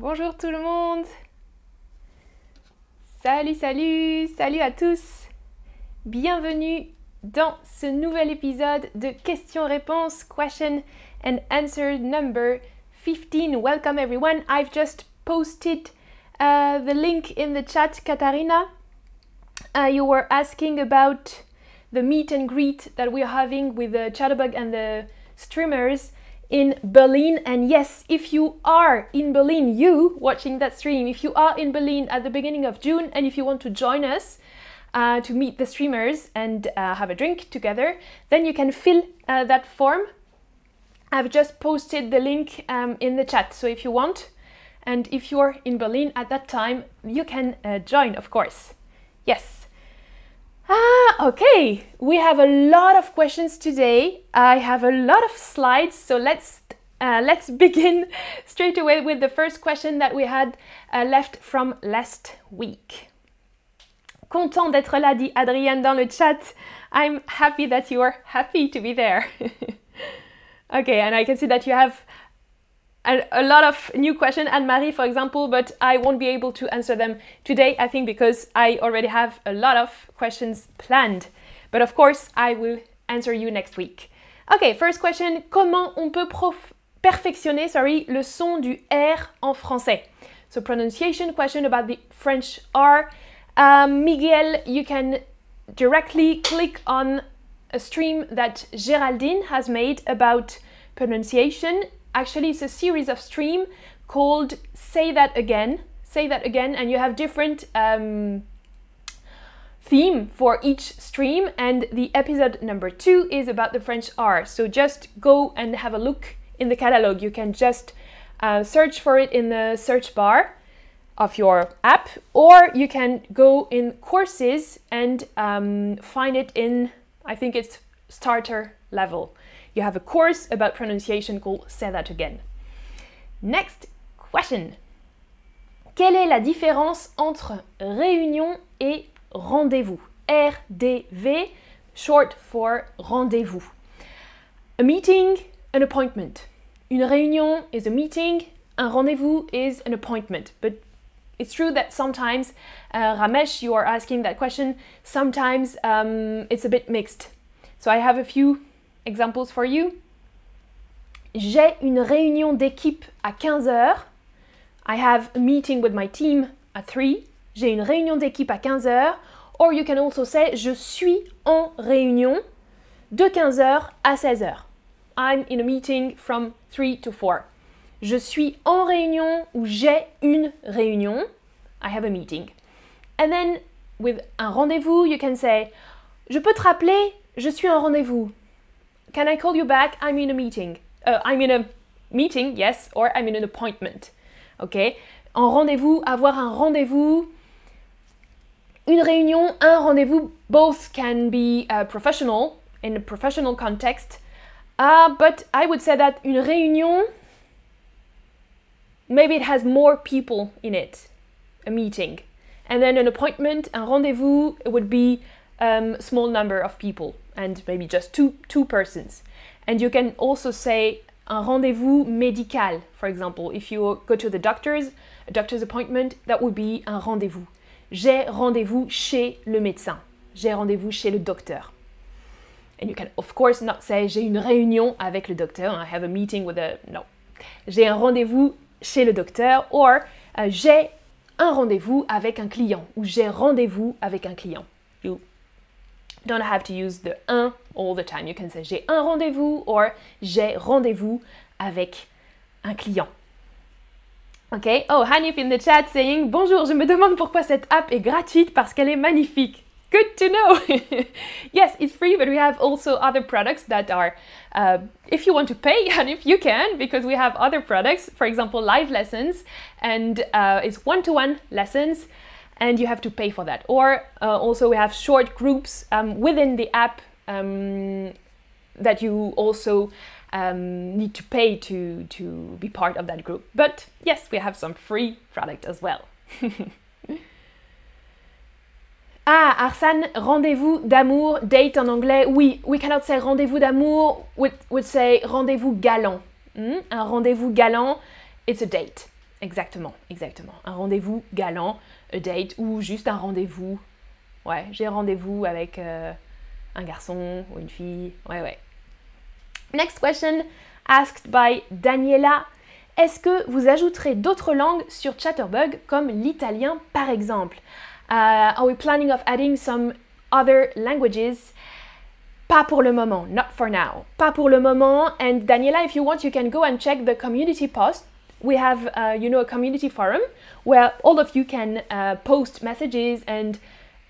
Bonjour tout le monde. Salut, salut, salut à tous. Bienvenue dans ce nouvel épisode de questions-réponses, question and answer number 15. Welcome everyone. I've just posted uh, the link in the chat, Katarina. Uh, you were asking about the meet and greet that we're having with the Chatterbug and the streamers in Berlin. And yes, if you are in Berlin, you watching that stream, if you are in Berlin at the beginning of June and if you want to join us uh, to meet the streamers and uh, have a drink together, then you can fill uh, that form. I've just posted the link um, in the chat. So if you want, and if you're in Berlin at that time, you can uh, join, of course. Yes. Ah, okay. We have a lot of questions today. I have a lot of slides, so let's uh, let's begin straight away with the first question that we had uh, left from last week. Content d'être là, dit Adrienne dans le chat. I'm happy that you are happy to be there. okay, and I can see that you have a, a lot of new questions, Anne Marie, for example, but I won't be able to answer them today, I think, because I already have a lot of questions planned. But of course, I will answer you next week. Okay, first question comment on peut perfectionner sorry, le son du R en français? So, pronunciation question about the French R. Um, Miguel, you can directly click on a stream that Geraldine has made about pronunciation actually it's a series of stream called Say That Again. Say That Again, and you have different um, theme for each stream. And the episode number two is about the French R. So just go and have a look in the catalog. You can just uh, search for it in the search bar of your app, or you can go in courses and um, find it in, I think it's starter level you have a course about pronunciation called Say That Again. Next question. Quelle est la différence entre réunion et rendez-vous? RDV, short for rendez-vous. A meeting, an appointment. Une réunion is a meeting, un rendez-vous is an appointment. But it's true that sometimes, uh, Ramesh, you are asking that question, sometimes um, it's a bit mixed. So I have a few Examples for you. J'ai une réunion d'équipe à 15h. I have a meeting with my team at 3. J'ai une réunion d'équipe à 15h. Or you can also say je suis en réunion de 15h à 16h. I'm in a meeting from 3 to 4. Je suis en réunion ou j'ai une réunion. I have a meeting. And then with un rendez-vous, you can say je peux te rappeler, je suis en rendez-vous. Can I call you back? I'm in a meeting. Uh, I'm in a meeting, yes, or I'm in an appointment. Ok? En rendez-vous, avoir un rendez-vous, une réunion, un rendez-vous, both can be uh, professional in a professional context. Uh, but I would say that une réunion, maybe it has more people in it, a meeting. And then an appointment, un rendezvous, it would be um, small number of people and maybe just two, two persons. And you can also say un rendezvous médical, for example. If you go to the doctor's, a doctor's appointment, that would be un rendezvous. J'ai rendezvous chez le médecin. J'ai rendezvous chez le docteur. And you can, of course, not say j'ai une réunion avec le docteur. I have a meeting with a. No. J'ai un rendezvous chez le docteur. Or, uh, j'ai un rendezvous avec un client. Ou j'ai rendezvous avec un client. Don't have to use the un all the time. You can say j'ai un rendez-vous or j'ai rendez-vous avec un client. Ok, oh Hanif in the chat saying bonjour, je me demande pourquoi cette app est gratuite parce qu'elle est magnifique. Good to know. yes, it's free, but we have also other products that are, uh, if you want to pay, and if you can, because we have other products, for example, live lessons, and uh, it's one to one lessons and you have to pay for that. Or uh, also we have short groups um, within the app um, that you also um, need to pay to, to be part of that group. But yes, we have some free product as well. ah, Arsane, rendez-vous d'amour, date en anglais. Oui, we cannot say rendez-vous d'amour, we would say rendez-vous galant. Mm? Un rendez-vous galant, it's a date. Exactement, exactement. Un rendez-vous galant, a date, ou juste un rendez-vous. Ouais, j'ai rendez-vous avec euh, un garçon ou une fille. Ouais, ouais. Next question asked by Daniela. Est-ce que vous ajouterez d'autres langues sur Chatterbug comme l'italien par exemple? Uh, are we planning of adding some other languages? Pas pour le moment, not for now. Pas pour le moment. And Daniela, if you want, you can go and check the community post. We have, uh, you know, a community forum where all of you can uh, post messages and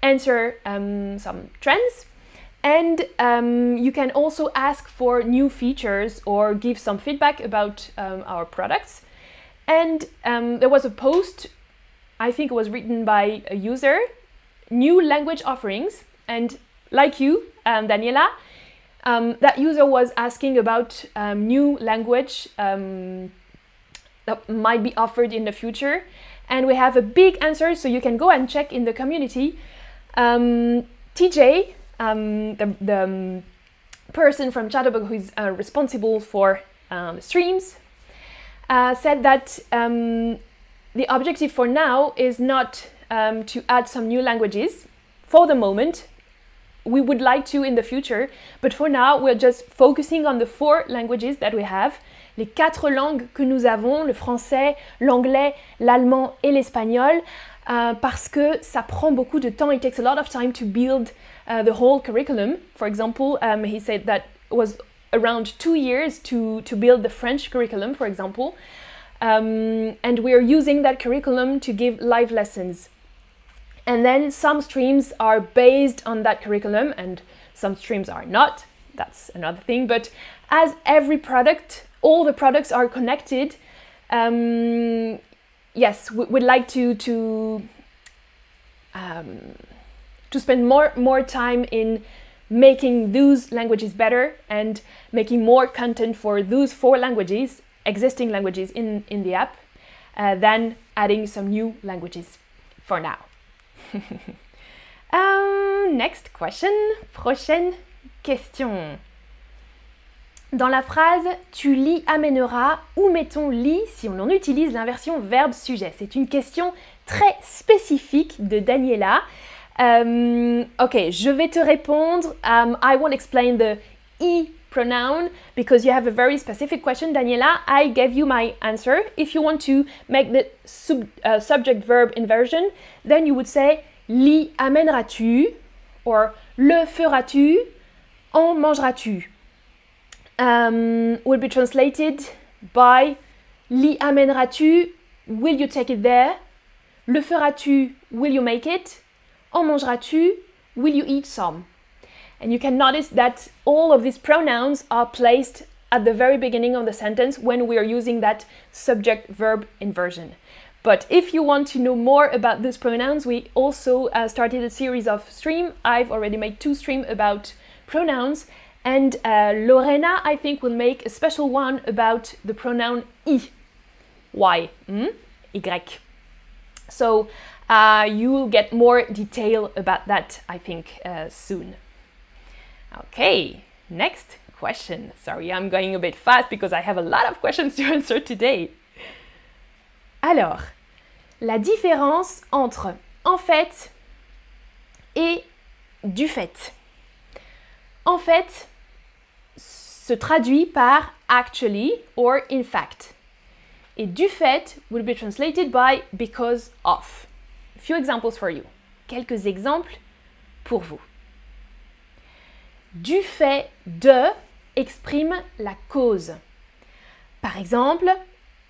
answer um, some trends. And um, you can also ask for new features or give some feedback about um, our products. And um, there was a post, I think it was written by a user, new language offerings. And like you, um, Daniela, um, that user was asking about new language that might be offered in the future. And we have a big answer, so you can go and check in the community. TJ, um, the, the um, person from Chatterbug who is uh, responsible for um, streams uh, said that um, the objective for now is not um, to add some new languages for the moment. We would like to in the future, but for now we're just focusing on the four languages that we have. Les quatre langues que nous avons, le français, l'anglais, l'allemand et l'espagnol, euh, parce que ça prend beaucoup de temps. It takes a lot of time to build uh, the whole curriculum. For example, um, he said that was around two years to, to build the French curriculum, for example. Um, and we're using that curriculum to give live lessons. And then some streams are based on that curriculum, and some streams are not. That's another thing. But as every product, all the products are connected. Um, yes, we, would like to to um, to spend more more time in making those languages better and making more content for those four languages, existing languages in, in the app, uh, than adding some new languages for now. Um, next question, prochaine question. Dans la phrase tu lis amèneras, où mettons lit si on en utilise l'inversion verbe-sujet C'est une question très spécifique de Daniela Um, ok, je vais te répondre. Um, I won't explain the e pronoun because you have a very specific question, Daniela. I gave you my answer. If you want to make the sub, uh, subject verb inversion, then you would say l'y amèneras-tu or le feras-tu, en mangeras-tu. Um, will be translated by l'y amèneras-tu, will you take it there? Le feras-tu, will you make it? En mangeras-tu? Will you eat some? And you can notice that all of these pronouns are placed at the very beginning of the sentence when we are using that subject verb inversion. But if you want to know more about these pronouns, we also uh, started a series of stream. I've already made two stream about pronouns, and uh, Lorena, I think, will make a special one about the pronoun i, y, mm? y. So uh, you will get more detail about that, I think, uh, soon. Okay, next question. Sorry, I'm going a bit fast because I have a lot of questions to answer today. Alors, la différence entre en fait et du fait. En fait se traduit par actually or in fact. Et du fait will be translated by because of. few examples for you. Quelques exemples pour vous. Du fait de exprime la cause. Par exemple,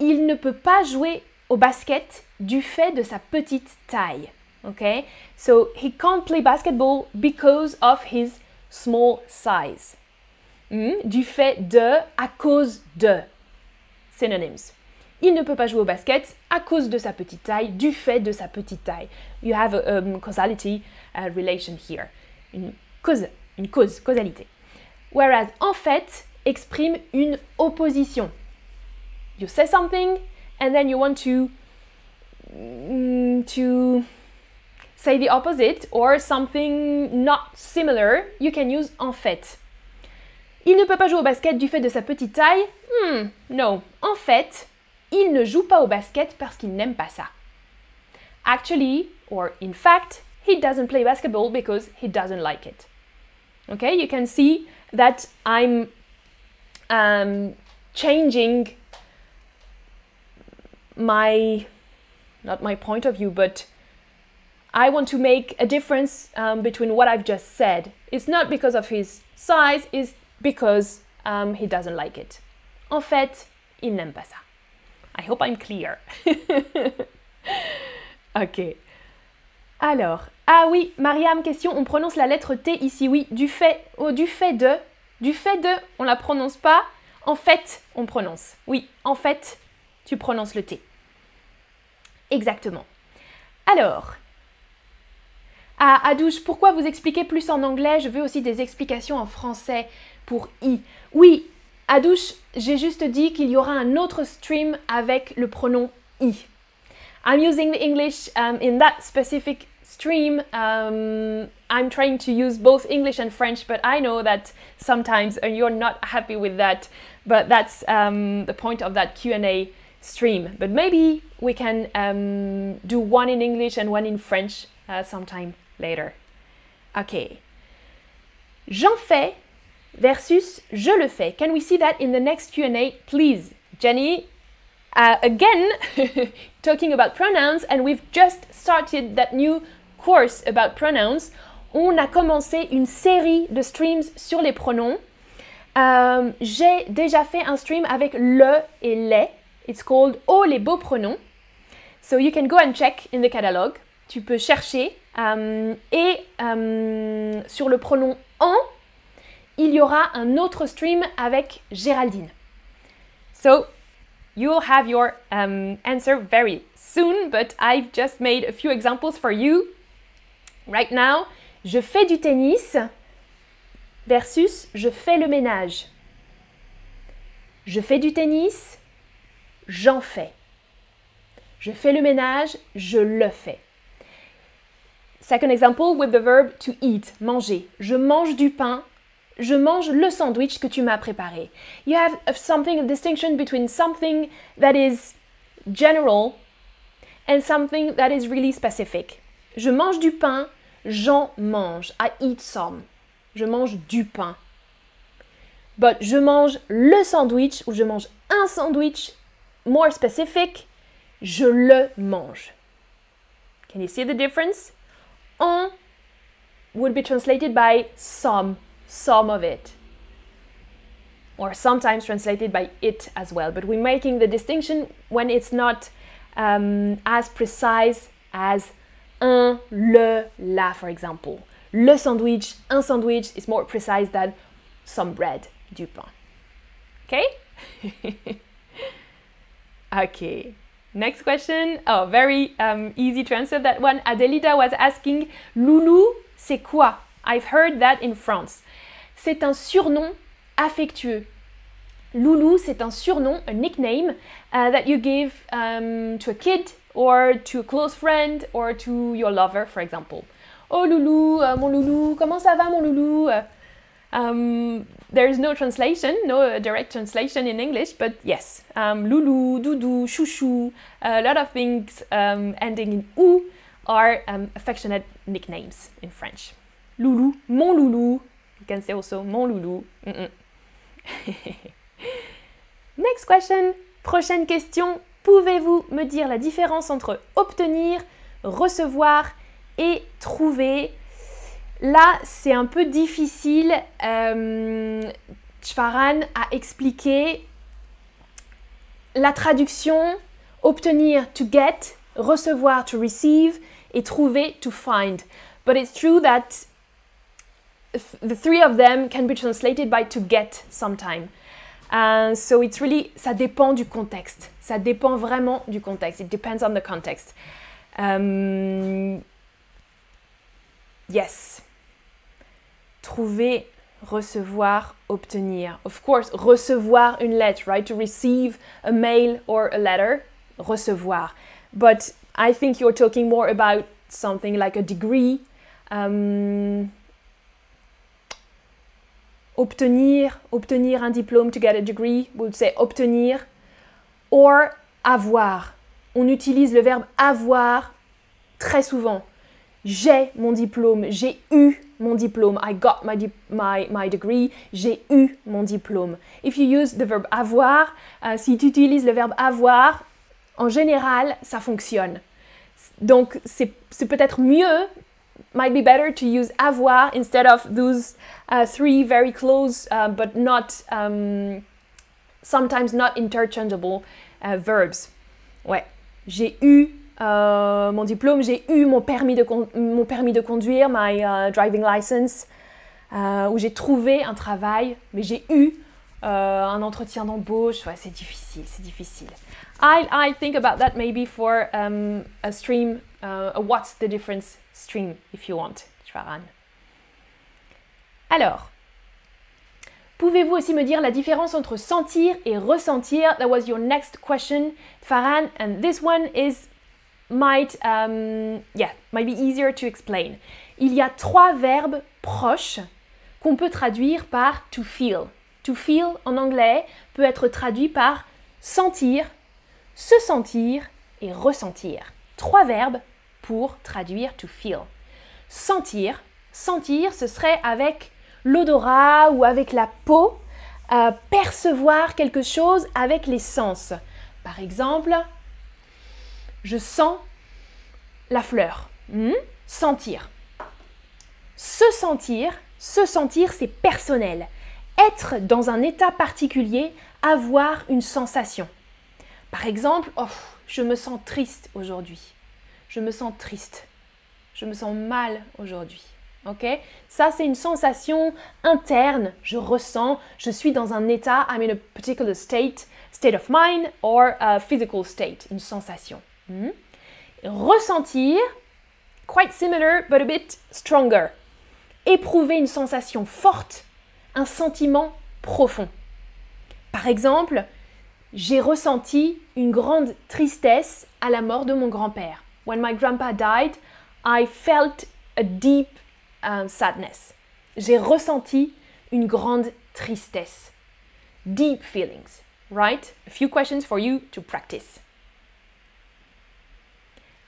il ne peut pas jouer au basket du fait de sa petite taille. Okay? So he can't play basketball because of his small size. Hmm? Du fait de, à cause de. Synonyms. Il ne peut pas jouer au basket à cause de sa petite taille, du fait de sa petite taille. You have a um, causality uh, relation here. Une cause, une cause, causalité. Whereas en fait exprime une opposition. You say something and then you want to mm, to say the opposite or something not similar, you can use en fait. Il ne peut pas jouer au basket du fait de sa petite taille? Hmm, no. En fait, il ne joue pas au basket parce qu'il n'aime pas ça. Actually, or in fact, he doesn't play basketball because he doesn't like it. Okay, you can see that I'm um, changing my, not my point of view, but I want to make a difference um, between what I've just said. It's not because of his size, it's because um, he doesn't like it. En fait, il n'aime pas ça. I hope I'm clear. ok. Alors, ah oui, Mariam, question, on prononce la lettre T ici, oui, du fait, oh, du fait de, du fait de, on la prononce pas, en fait, on prononce. Oui, en fait, tu prononces le T. Exactement. Alors, ah, Adouche, pourquoi vous expliquez plus en anglais? Je veux aussi des explications en français pour I. Oui, Adouche, j'ai juste dit qu'il y aura un autre stream avec le pronom I. I'm using the English um, in that specific stream. Um, I'm trying to use both English and French, but I know that sometimes you're not happy with that. But that's um, the point of that Q&A stream. But maybe we can um, do one in English and one in French uh, sometime later. Okay. J'en fais versus je le fais. Can we see that in the next Q&A, please? Jenny, uh, again, talking about pronouns, and we've just started that new course about pronouns. On a commencé une série de streams sur les pronoms. Um, J'ai déjà fait un stream avec le et les. It's called Oh les beaux pronoms. So you can go and check in the catalog. Tu peux chercher. Um, et um, sur le pronom en, il y aura un autre stream avec Géraldine. So you'll have your um, answer very soon, but I've just made a few examples for you. Right now, je fais du tennis versus je fais le ménage. Je fais du tennis, j'en fais. Je fais le ménage, je le fais. Second example with the verb to eat, manger. Je mange du pain, je mange le sandwich que tu m'as préparé. You have something, a distinction between something that is general and something that is really specific. Je mange du pain, j'en mange. I eat some. Je mange du pain. But je mange le sandwich ou je mange un sandwich more specific, je le mange. Can you see the difference? En would be translated by some some of it. Or sometimes translated by it as well. But we're making the distinction when it's not um, as precise as un, le, la, for example. Le sandwich, un sandwich is more precise than some bread, du pain. Okay? okay. Next question. Oh, very um, easy to answer that one. Adelida was asking, Loulou, c'est quoi? I've heard that in France. C'est un surnom affectueux. Loulou, c'est un surnom, a nickname uh, that you give um, to a kid or to a close friend or to your lover, for example. Oh loulou, uh, mon loulou, comment ça va mon loulou? Uh, um, there is no translation, no uh, direct translation in English, but yes, um, loulou, doudou, chouchou, a lot of things um, ending in ou are um, affectionate nicknames in French. Loulou, mon loulou, you can say also mon loulou. Mm -mm. Next question, prochaine question. Pouvez-vous me dire la différence entre obtenir, recevoir et trouver? Là, c'est un peu difficile. Euh, Chvaran a expliqué la traduction obtenir to get, recevoir to receive et trouver to find. But it's true that the three of them can be translated by to get sometime. Uh, so it's really, ça dépend du contexte. Ça dépend vraiment du contexte. It depends on the context. Um, yes. Trouver, recevoir, obtenir. Of course, recevoir une lettre, right? To receive a mail or a letter. Recevoir. But I think you're talking more about something like a degree. Um, obtenir, obtenir un diplôme, to get a degree, would say obtenir. Or avoir. On utilise le verbe avoir très souvent. J'ai mon diplôme, j'ai eu mon diplôme. I got my, my, my degree. J'ai eu mon diplôme. If you use the verb avoir, euh, si tu utilises le verbe avoir, en général, ça fonctionne. Donc, c'est peut-être mieux, might be better to use avoir instead of those uh, three very close uh, but not, um, sometimes not interchangeable uh, verbs. Ouais, j'ai eu euh, mon diplôme, j'ai eu mon permis de, mon permis de conduire, my uh, driving license, euh, où j'ai trouvé un travail, mais j'ai eu euh, un entretien d'embauche. Ouais, c'est difficile, c'est difficile. I, I think about that maybe for um, a stream, uh, what's the difference stream, if you want, Farhan. Alors, Pouvez-vous aussi me dire la différence entre sentir et ressentir? That was your next question, Farhan, and this one is might, um, yeah, might be easier to explain. Il y a trois verbes proches qu'on peut traduire par to feel. To feel en anglais peut être traduit par sentir, se sentir et ressentir. Trois verbes pour traduire to feel. Sentir, sentir, ce serait avec l'odorat ou avec la peau, euh, percevoir quelque chose avec les sens. Par exemple, je sens la fleur. Hmm? Sentir. Se sentir, se sentir, c'est personnel. Être dans un état particulier, avoir une sensation. Par exemple, oh, je me sens triste aujourd'hui. Je me sens triste. Je me sens mal aujourd'hui. Ok? Ça, c'est une sensation interne. Je ressens, je suis dans un état, I'm in a particular state, state of mind or a physical state, une sensation. Hmm? Ressentir, quite similar but a bit stronger. Éprouver une sensation forte, un sentiment profond. Par exemple, j'ai ressenti une grande tristesse à la mort de mon grand-père. When my grandpa died, I felt a deep um, sadness. J'ai ressenti une grande tristesse. Deep feelings, right? A few questions for you to practice.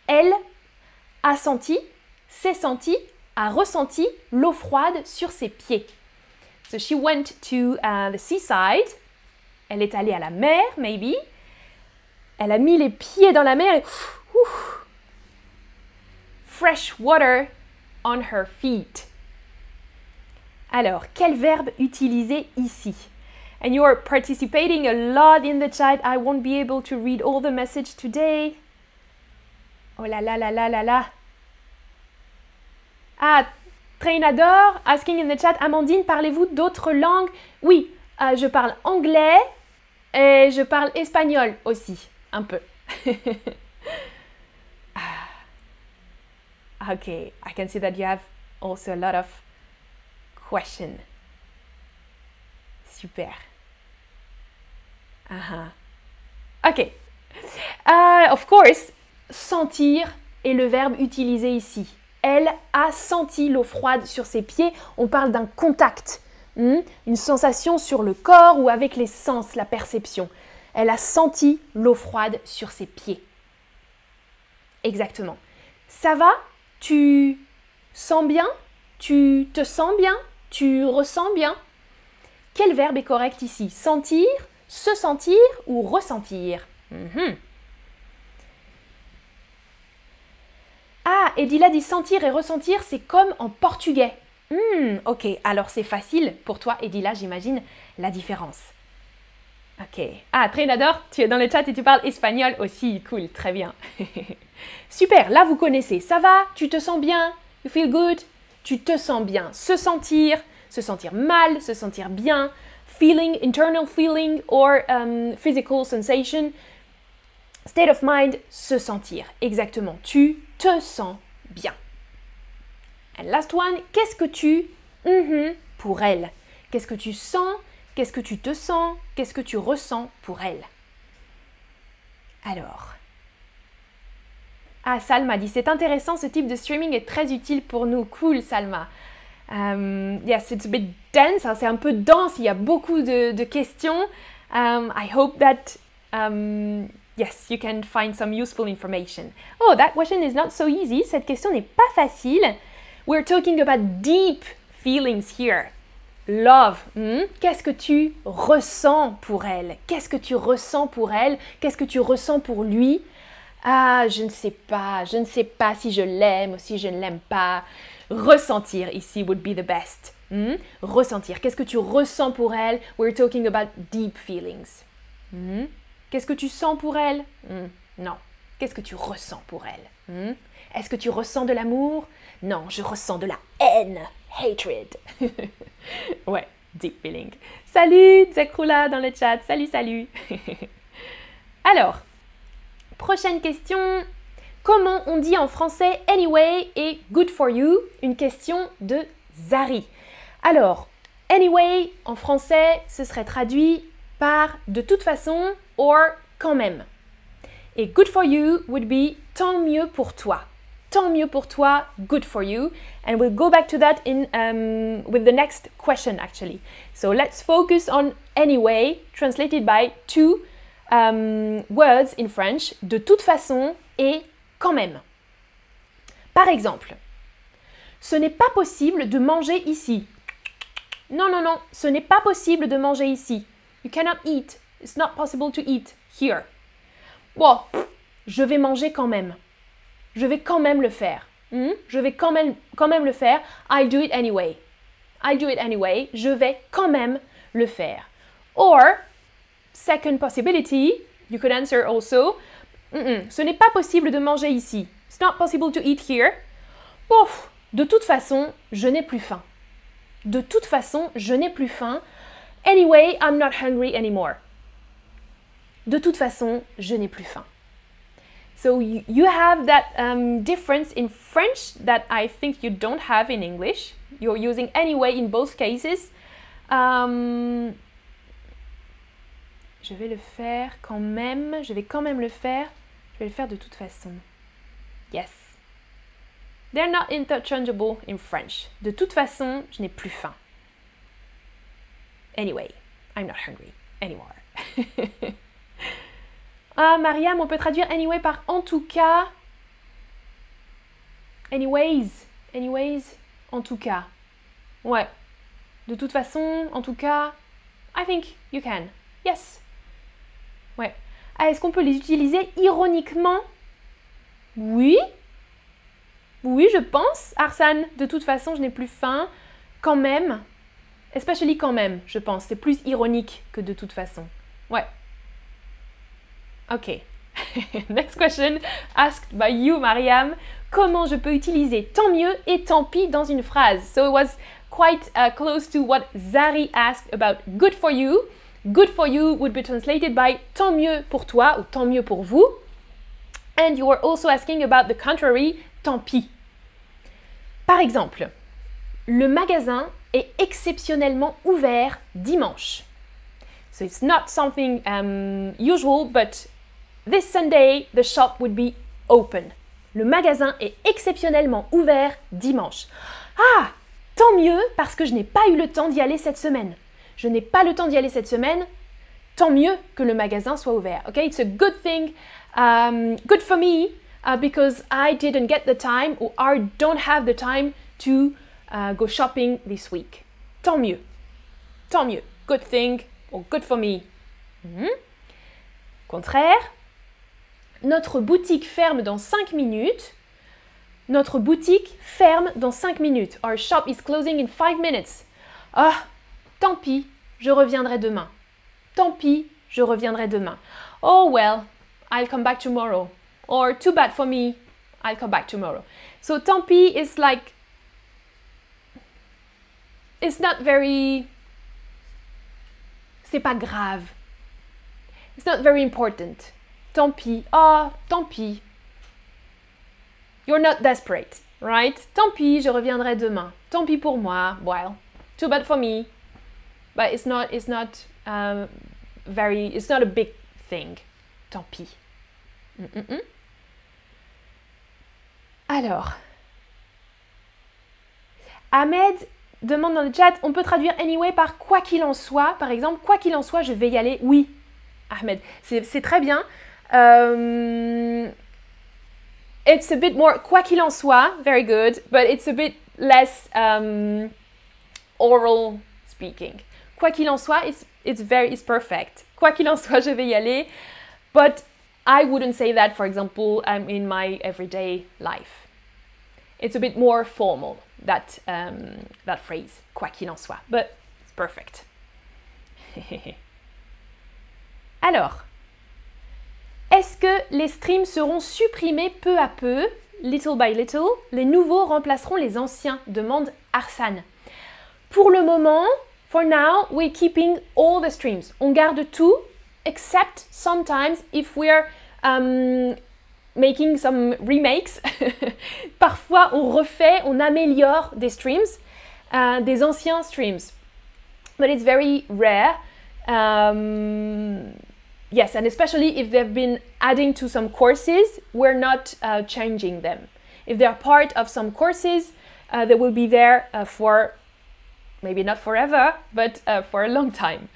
Elle a senti, s'est senti, a ressenti l'eau froide sur ses pieds. So she went to uh, the seaside. Elle est allée à la mer, maybe. Elle a mis les pieds dans la mer et fresh water on her feet. Alors, quel verbe utiliser ici? And you're participating a lot in the chat. I won't be able to read all the message today. Oh là là là là là là. Ah, Trainador, asking in the chat, Amandine, parlez-vous d'autres langues? Oui, euh, je parle anglais et je parle espagnol aussi, un peu. Ah, okay, I can see that you have also a lot of questions. Super. Uh -huh. Ok. Uh, of course, sentir est le verbe utilisé ici. Elle a senti l'eau froide sur ses pieds. On parle d'un contact, hmm? une sensation sur le corps ou avec les sens, la perception. Elle a senti l'eau froide sur ses pieds. Exactement. Ça va Tu sens bien? Tu te sens bien? Tu ressens bien? Quel verbe est correct ici? Sentir, se sentir ou ressentir? Mhm. Ah, Edila dit sentir et ressentir, c'est comme en portugais. Hmm, ok, alors c'est facile pour toi, Edila, j'imagine, la différence. Ok. Ah, Trénador, tu es dans le chat et tu parles espagnol aussi. Cool, très bien. Super, là vous connaissez. Ça va? Tu te sens bien? You feel good? Tu te sens bien. Se sentir, se sentir mal, se sentir bien. Feeling, internal feeling or um, physical sensation. State of mind, se sentir. Exactement. Tu te sens bien. And last one, qu'est-ce que tu mm-hmm, pour elle? Qu'est-ce que tu sens Qu'est-ce que tu te sens? Qu'est-ce que tu ressens pour elle? Alors. Ah, Salma dit c'est intéressant, ce type de streaming est très utile pour nous. Cool, Salma. Um, yes, it's a bit dense, hein, c'est un peu dense, il y a beaucoup de, questions. Um, I hope that um, yes, you can find some useful information. Oh, that question is not so easy. Cette question n'est pas facile. We're talking about deep feelings here. Love. Hmm? Qu'est-ce que tu ressens pour elle? Qu'est-ce que tu ressens pour elle? Qu'est-ce que tu ressens pour lui? Ah, je ne sais pas. Je ne sais pas si je l'aime ou si je ne l'aime pas. Ressentir ici would be the best. Hmm? Ressentir. Qu'est-ce que tu ressens pour elle? We're talking about deep feelings. Hmm? Qu'est-ce que tu sens pour elle? Non. Qu'est-ce que tu ressens pour elle? Est-ce que tu ressens de l'amour? Non, je ressens de la haine. Hatred. ouais, deep feeling. Salut, Zekrula dans le chat. Salut, salut. Alors, prochaine question. Comment on dit en français anyway et good for you? Une question de Zari. Alors, anyway en français, ce serait traduit par de toute façon or quand même. Et good for you would be tant mieux pour toi. Tant mieux pour toi, good for you. And we'll go back to that in um, with the next question actually. So let's focus on anyway, translated by two um, words in French, de toute façon et quand même. Par exemple, ce n'est pas possible de manger ici. Non, non, non, ce n'est pas possible de manger ici. You cannot eat. It's not possible to eat here. Bon, je vais manger quand même. Je vais quand même le faire. Hmm? Je vais quand même, quand même le faire. I'll do it anyway. I'll do it anyway. Je vais quand même le faire. Or, second possibility, you could answer also, ce n'est pas possible de manger ici. It's not possible to eat here. Ouf, de toute façon, je n'ai plus faim. De toute façon, je n'ai plus faim. Anyway, I'm not hungry anymore. De toute façon, je n'ai plus faim. So you have that um, difference in French that I think you don't have in English. You're using anyway in both cases. Um, je vais le faire quand même. Je vais quand même le faire. Je vais le faire de toute façon. Yes. They're not interchangeable in French. De toute façon, je n'ai plus faim. Anyway, I'm not hungry anymore. ah, Mariam, on peut traduire anyway par en tout cas. Anyways, anyways, en tout cas. Ouais. De toute façon, en tout cas, I think you can. Yes. Ouais. Ah, est-ce qu'on peut les utiliser ironiquement? Oui. Oui, je pense. Arsane, de toute façon, je n'ai plus faim. Quand même. Especially quand même, je pense. C'est plus ironique que de toute façon. Ouais. Ok. Next question, asked by you, Mariam. Comment je peux utiliser tant mieux et tant pis dans une phrase? So it was quite uh, close to what Zari asked about good for you. Good for you would be translated by tant mieux pour toi ou tant mieux pour vous. And you were also asking about the contrary, tant pis. Par exemple, le magasin est exceptionnellement ouvert dimanche. So it's not something um, usual, but this Sunday the shop would be open. Le magasin est exceptionnellement ouvert dimanche. Ah, tant mieux parce que je n'ai pas eu le temps d'y aller cette semaine. Je n'ai pas le temps d'y aller cette semaine. Tant mieux que le magasin soit ouvert. Okay, it's a good thing, um, good for me uh, because I didn't get the time or I don't have the time to uh, go shopping this week. Tant mieux. Tant mieux. Good thing or good for me. Hmm? Contraire, notre boutique ferme dans 5 minutes. Notre boutique ferme dans 5 minutes. Our shop is closing in 5 minutes. Ah, tant pis, je reviendrai demain. Tant pis, je reviendrai demain. Oh well, I'll come back tomorrow. Or too bad for me, I'll come back tomorrow. So tant pis is like it's not very c'est pas grave. It's not very important. Tant pis. Ah, tant pis. You're not desperate, right? Tant pis, je reviendrai demain. Tant pis pour moi. Well, too bad for me. But it's not it's not um, very it's not a big thing. Tant pis. Mm -mm -mm. Alors, Ahmed demande dans le chat, on peut traduire anyway par quoi qu'il en soit. Par exemple, quoi qu'il en soit, je vais y aller. Oui, Ahmed, c'est très bien. Um, it's a bit more, quoi qu'il en soit, very good, but it's a bit less um, oral speaking. Quoi qu'il en soit, it's, it's very, it's perfect. Quoi qu'il en soit, je vais y aller. But I wouldn't say that, for example, um, in my everyday life. It's a bit more formal, that, um, that phrase, quoi qu'il en soit. But it's perfect. Alors, est-ce que les streams seront supprimés peu à peu, little by little Les nouveaux remplaceront les anciens demande Arsane. Pour le moment, for now, we're keeping all the streams. On garde tout, except sometimes if we're um, making some remakes. Parfois, on refait, on améliore des streams, uh, des anciens streams. But it's very rare. Um, yes, and especially if they've been adding to some courses, we're not uh, changing them. If they're part of some courses, uh, they will be there uh, for maybe not forever, but uh, for a long time.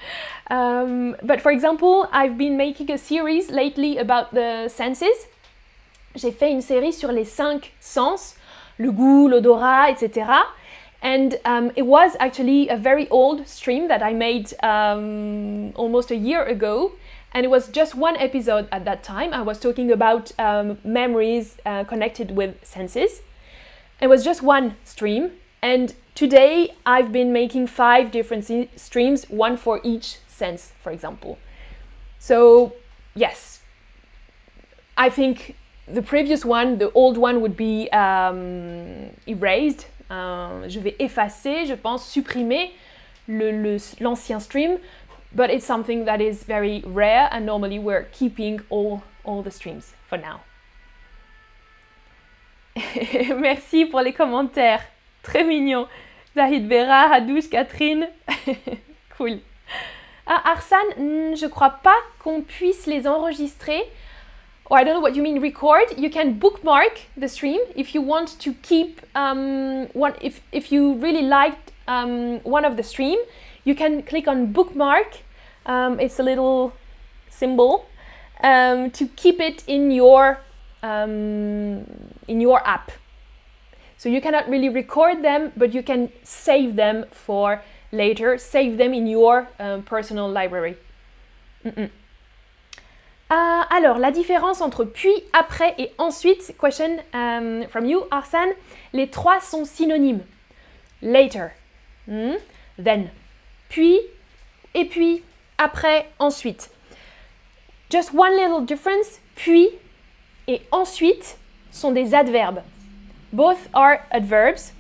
Um, but for example, I've been making a series lately about the senses. J'ai fait une série sur les cinq sens, le goût, l'odorat, etc. And um, it was actually a very old stream that I made um, almost a year ago. And it was just one episode at that time. I was talking about um, memories uh, connected with senses. It was just one stream. And today I've been making five different streams, one for each sense, for example. So, yes, I think the previous one, the old one, would be um, erased Euh, je vais effacer, je pense, supprimer l'ancien le, stream, but it's something that is very rare and normally we're keeping all, all the streams for now. Merci pour les commentaires. Très mignon. Zahid Vera, Hadouche, Catherine. cool. Ah, Arsane, hmm, je crois pas qu'on puisse les enregistrer or I don't know what you mean record, you can bookmark the stream if you want to keep um, one. If if you really liked um, one of the stream, you can click on bookmark. Um, it's a little symbol um, to keep it in your um, in your app. So you cannot really record them, but you can save them for later. Save them in your um, personal library. Mm -mm. Euh, alors, la différence entre puis, après et ensuite, question um, from you, Arsène, les trois sont synonymes. Later, hmm, then, puis, et puis, après, ensuite. Just one little difference, puis et ensuite sont des adverbes. Both are adverbs.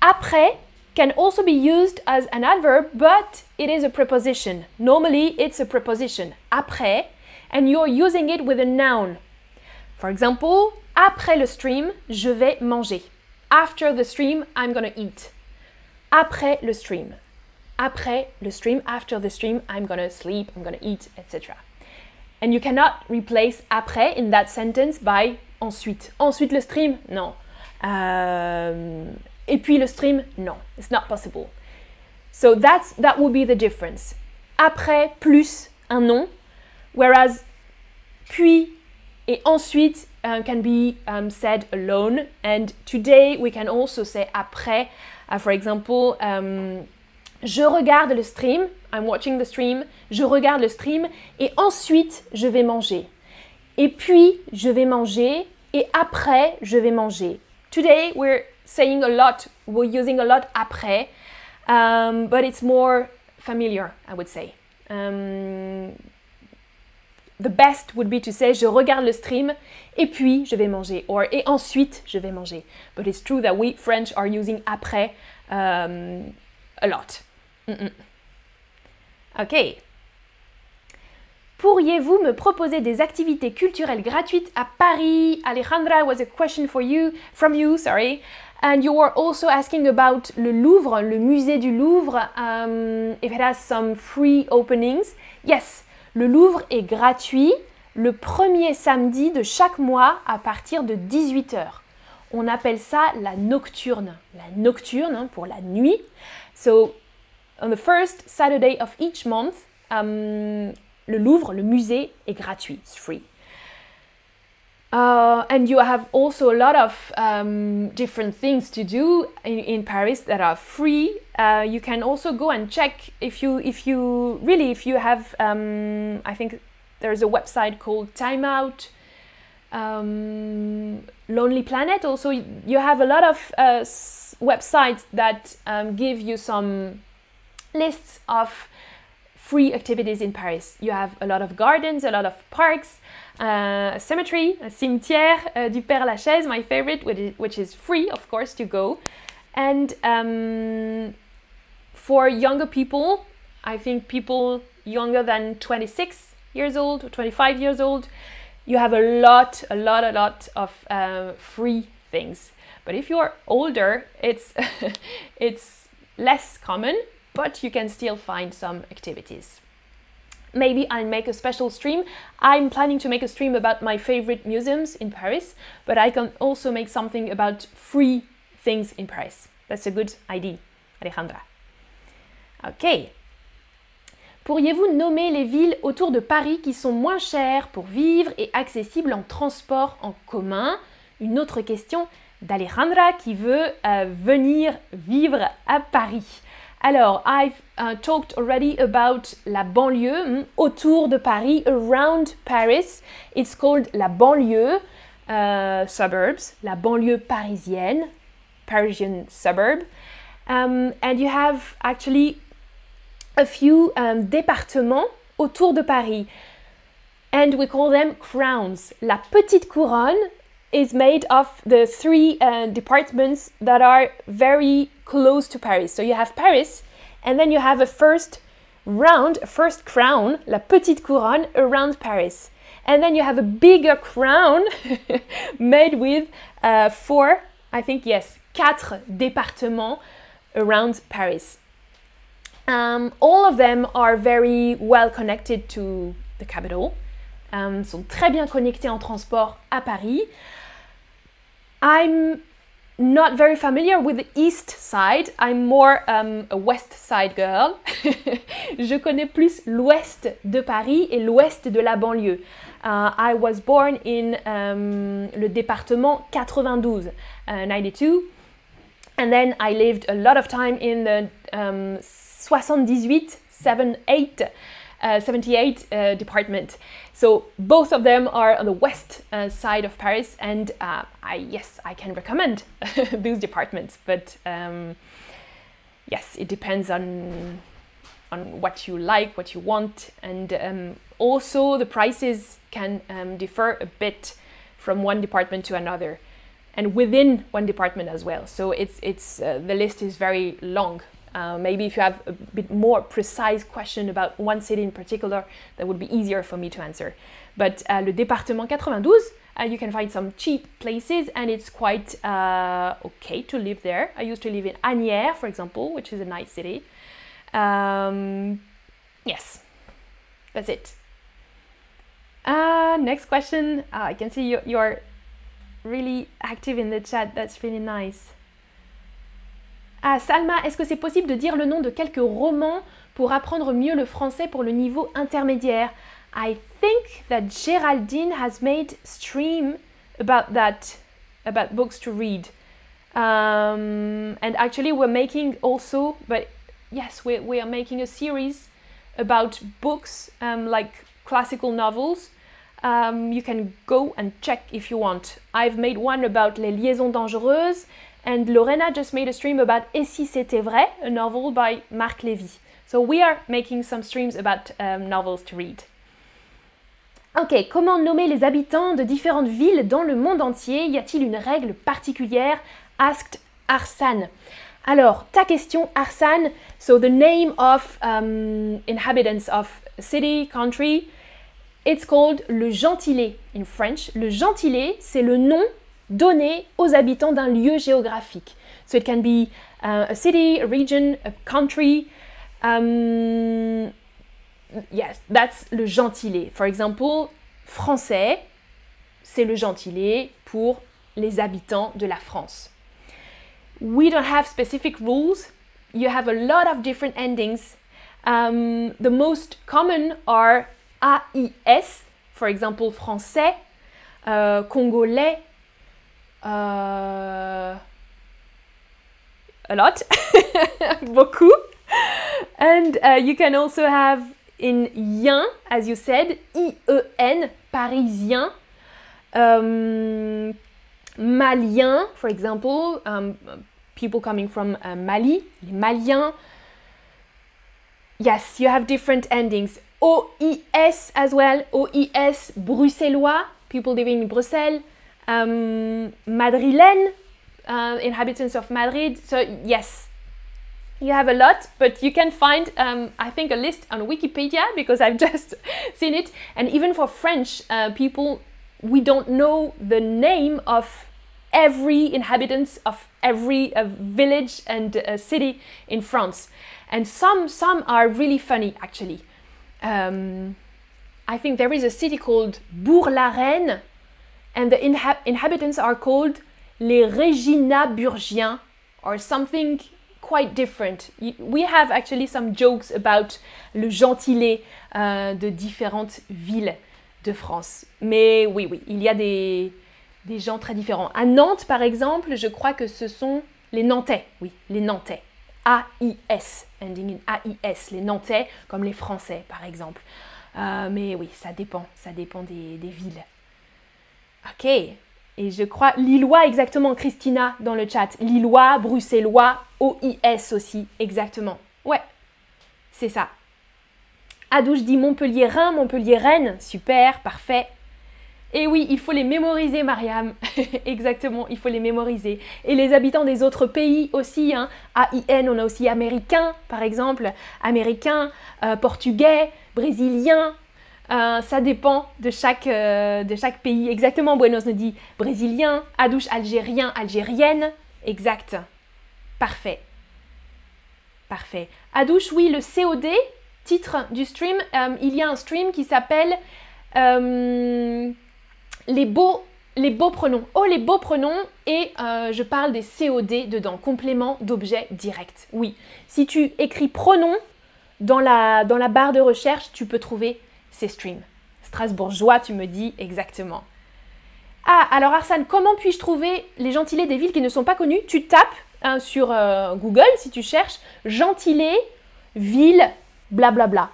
Après can also be used as an adverb, but it is a preposition. Normally, it's a preposition. Après and you're using it with a noun. For example, après le stream, je vais manger. After the stream, I'm gonna eat. Après le stream. Après le stream, after the stream, I'm gonna sleep, I'm gonna eat, etc. And you cannot replace après in that sentence by ensuite. Ensuite le stream, non. Um, et puis le stream, non. It's not possible. So that's, that would be the difference. Après plus un nom, whereas puis et ensuite uh, can be um, said alone. And today we can also say après. Uh, for example, um, je regarde le stream. I'm watching the stream. Je regarde le stream et ensuite je vais manger. Et puis je vais manger et après je vais manger. Today we're saying a lot. We're using a lot après, um, but it's more familiar, I would say. Um, the best would be to say je regarde le stream et puis je vais manger or et ensuite je vais manger. But it's true that we French are using après um, a lot. Mm -mm. Ok. Pourriez-vous me proposer des activités culturelles gratuites à Paris? Alejandra was a question for you from you, sorry. And you were also asking about le Louvre, le musée du Louvre, um, if it has some free openings. Yes, le Louvre est gratuit le premier samedi de chaque mois à partir de 18h. On appelle ça la nocturne. La nocturne hein, pour la nuit. So, on the first Saturday of each month, um, le Louvre, le musée, est gratuit. It's free. Uh, and you have also a lot of um, different things to do in, in Paris that are free. Uh, you can also go and check if you if you really if you have um, I think there's a website called Timeout, um, Lonely Planet. Also, you have a lot of uh, websites that um, give you some lists of free activities in Paris. You have a lot of gardens, a lot of parks uh, a cemetery, a cimetière uh, du Père Lachaise, my favorite, which is, free, of course, to go. And um, for younger people, I think people younger than 26 years old or 25 years old, you have a lot, a lot, a lot of uh, free things. But if you're older, it's it's less common, but you can still find some activities maybe I'll make a special stream. I'm planning to make a stream about my favorite museums in Paris, but I can also make something about free things in Paris. That's a good idea, Alejandra. Ok. Pourriez-vous nommer les villes autour de Paris qui sont moins chères pour vivre et accessibles en transport en commun? Une autre question d'Alejandra qui veut euh, venir vivre à Paris. Alors, I've uh, talked already about la banlieue, hmm, autour de Paris, around Paris. It's called la banlieue, uh, suburbs, la banlieue parisienne, Parisian suburb. Um, and you have actually a few um, départements autour de Paris. And we call them crowns. La petite couronne is made of the three uh, departments that are very close to Paris. So you have Paris, and then you have a first round, a first crown, la petite couronne, around Paris. And then you have a bigger crown made with uh, four, I think, yes, quatre départements around Paris. Um, all of them are very well connected to the capital, um, sont très bien connectés en transport à Paris. I'm not very familiar with the east side. I'm more um, a west side girl. Je connais plus l'ouest de Paris et l'ouest de la banlieue. Uh, I was born in um, le département 92, uh, 92. And then I lived a lot of time in the um, 78, 7, 8, uh, 78 uh, department. So both of them are on the west uh, side of Paris, and uh, I yes, I can recommend those departments. But um, yes, it depends on on what you like, what you want, and um, also the prices can um, differ a bit from one department to another, and within one department as well. So it's it's uh, the list is very long. Uh, maybe if you have a bit more precise question about one city in particular, that would be easier for me to answer. But uh, le département 92, uh, you can find some cheap places and it's quite uh, okay to live there. I used to live in Agnières, for example, which is a nice city. Um, yes, that's it. Uh, next question. I can see you, you're really active in the chat. That's really nice. Ah, Salma, est-ce que c'est possible de dire le nom de quelques romans pour apprendre mieux le français pour le niveau intermédiaire? I think that Géraldine has made stream about that, about books to read. Um, and actually, we're making also, but yes, we, we are making a series about books um, like classical novels. Um, you can go and check if you want. I've made one about Les Liaisons Dangereuses and Lorena just made a stream about Et si c'était vrai, a novel by Marc Lévy. So we are making some streams about um, novels to read. Ok, comment nommer les habitants de différentes villes dans le monde entier? Y a-t-il une règle particulière? Asked Arsan. Alors, ta question, Arsan. So, the name of um, inhabitants of city, country, it's called le gentilé in French. Le gentilé, c'est le nom donné aux habitants d'un lieu géographique. So it can be uh, a city, a region, a country. Um, yes, that's le gentilé. For example, français, c'est le gentilé pour les habitants de la France. We don't have specific rules. You have a lot of different endings. Um, the most common are AIS, for example, français, uh, congolais, uh, a lot, beaucoup. And uh, you can also have in yen, as you said, I-E-N, parisien, um, malien, for example, um, people coming from uh, Mali, les Maliens. Yes, you have different endings. OIS as well, OIS, bruxellois, people living in Brussels, um, madrilène, uh, inhabitants of Madrid. So, yes, you have a lot, but you can find, um, I think, a list on Wikipedia because I've just seen it. And even for French uh, people, we don't know the name of every inhabitants of every uh, village and uh, city in France. And some some are really funny actually. Um, I think there is a city called Bourg-la-Reine, and the inha inhabitants are called les Regina-Burgiens or something quite different. We have actually some jokes about le gentilé uh, de différentes villes de France. Mais oui, oui, il y a des, gens très différents. À Nantes, par exemple, je crois que ce sont les Nantais. Oui, les Nantais. A-I-S, ending in A-I-S, les Nantais, comme les Français, par exemple. Euh, mais oui, ça dépend, ça dépend des, villes. Ok, et je crois Lillois exactement, Christina dans le chat. Lillois, Bruxellois, O-I-S aussi, exactement. Ouais, c'est ça. Adouche dit Montpellier-Rhin, Montpellier-Rennes, super, parfait. Et oui, il faut les mémoriser, Mariam. Exactement, il faut les mémoriser. Et les habitants des autres pays aussi. Hein. AIN, on a aussi américain, par exemple. Américain, euh, portugais, brésilien. Euh, ça dépend de chaque, euh, de chaque pays. Exactement, Buenos nous dit brésilien. Adouche, algérien, algérienne. Exact. Parfait. Parfait. Adouche, oui, le COD, titre du stream. il y a un stream qui s'appelle les beaux, les beaux pronoms. Oh, les beaux pronoms. Et euh, je parle des COD dedans, complément d'objet direct. Oui, si tu écris pronom dans la, dans la barre de recherche, tu peux trouver ces streams. Strasbourgeois, tu me dis exactement. Ah, alors Arsane, comment puis-je trouver les gentilés des villes qui ne sont pas connues? Tu tapes hein, sur euh, Google, si tu cherches, gentilé, ville, blablabla. Bla, bla.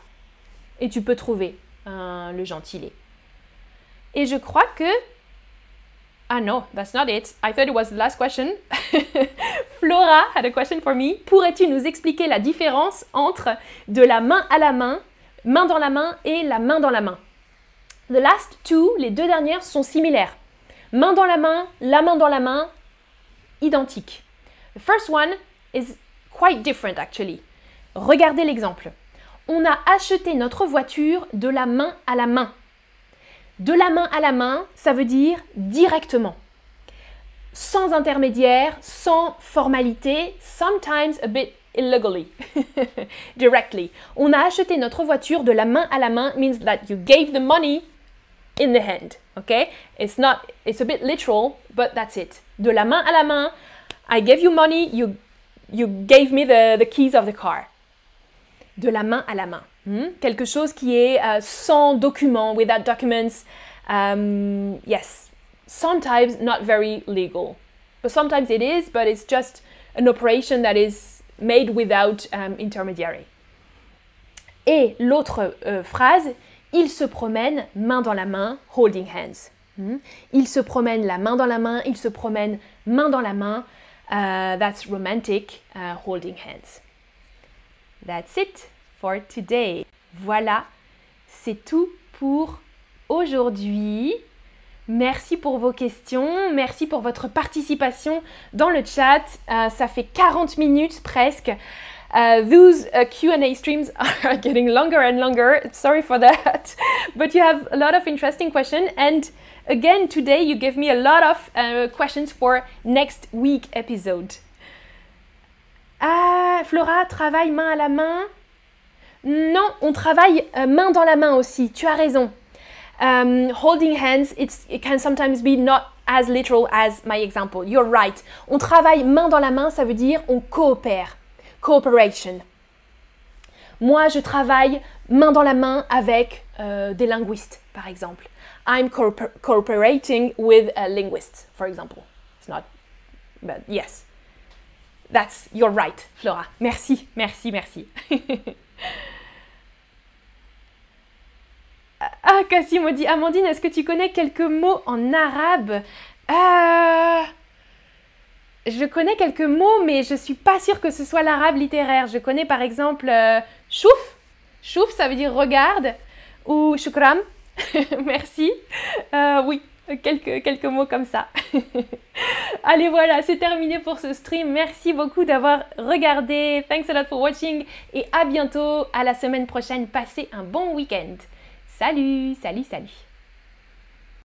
Et tu peux trouver hein, le gentilé. Et je crois que... Ah non, that's not it. I thought it was the last question. Flora had a question for me. Pourrais-tu nous expliquer la différence entre de la main à la main, main dans la main et la main dans la main The last two, les deux dernières, sont similaires. Main dans la main, la main dans la main, identique. The first one is quite different actually. Regardez l'exemple. On a acheté notre voiture de la main à la main. De la main à la main, ça veut dire directement. Sans intermédiaire, sans formalité, sometimes a bit illegally, directly. On a acheté notre voiture de la main à la main means that you gave the money in the hand, okay? It's not, it's a bit literal, but that's it. De la main à la main, I gave you money, you, you gave me the, the keys of the car. De la main à la main. Hmm? Quelque chose qui est uh, sans document, without documents. Um, yes, sometimes not very legal. But sometimes it is, but it's just an operation that is made without um, intermediary. Et l'autre euh, phrase, il se promène main dans la main, holding hands. Hmm? Il se promène la main dans la main, il se promène main dans la main. Uh, that's romantic, uh, holding hands. That's it for today. Voilà, c'est tout pour aujourd'hui. Merci pour vos questions, merci pour votre participation dans le chat. Uh, ça fait 40 minutes presque. Uh, those Q&A streams are getting longer and longer. Sorry for that, but you have a lot of interesting questions. And again, today you gave me a lot of uh, questions for next week episode. Ah, Flora travaille main à la main? Non, on travaille euh, main dans la main aussi. Tu as raison. Um, holding hands, it can sometimes be not as literal as my example. You're right. On travaille main dans la main, ça veut dire on coopère. Cooperation. Moi, je travaille main dans la main avec euh, des linguistes, par exemple. I'm cooperating with a linguist, for example. It's not, but yes. That's, you're right, Flora. Merci, merci, merci. ah, Cassie me dit, Amandine, est-ce que tu connais quelques mots en arabe? Euh, Je connais quelques mots, mais je suis pas sûre que ce soit l'arabe littéraire. Je connais par exemple euh, chouf. Chouf, ça veut dire regarde. Ou shukram, Merci. Euh, oui, quelques, quelques mots comme ça. Allez, voilà, c'est terminé pour ce stream. Merci beaucoup d'avoir regardé. Thanks a lot for watching. Et à bientôt, à la semaine prochaine. Passez un bon week-end. Salut, salut, salut.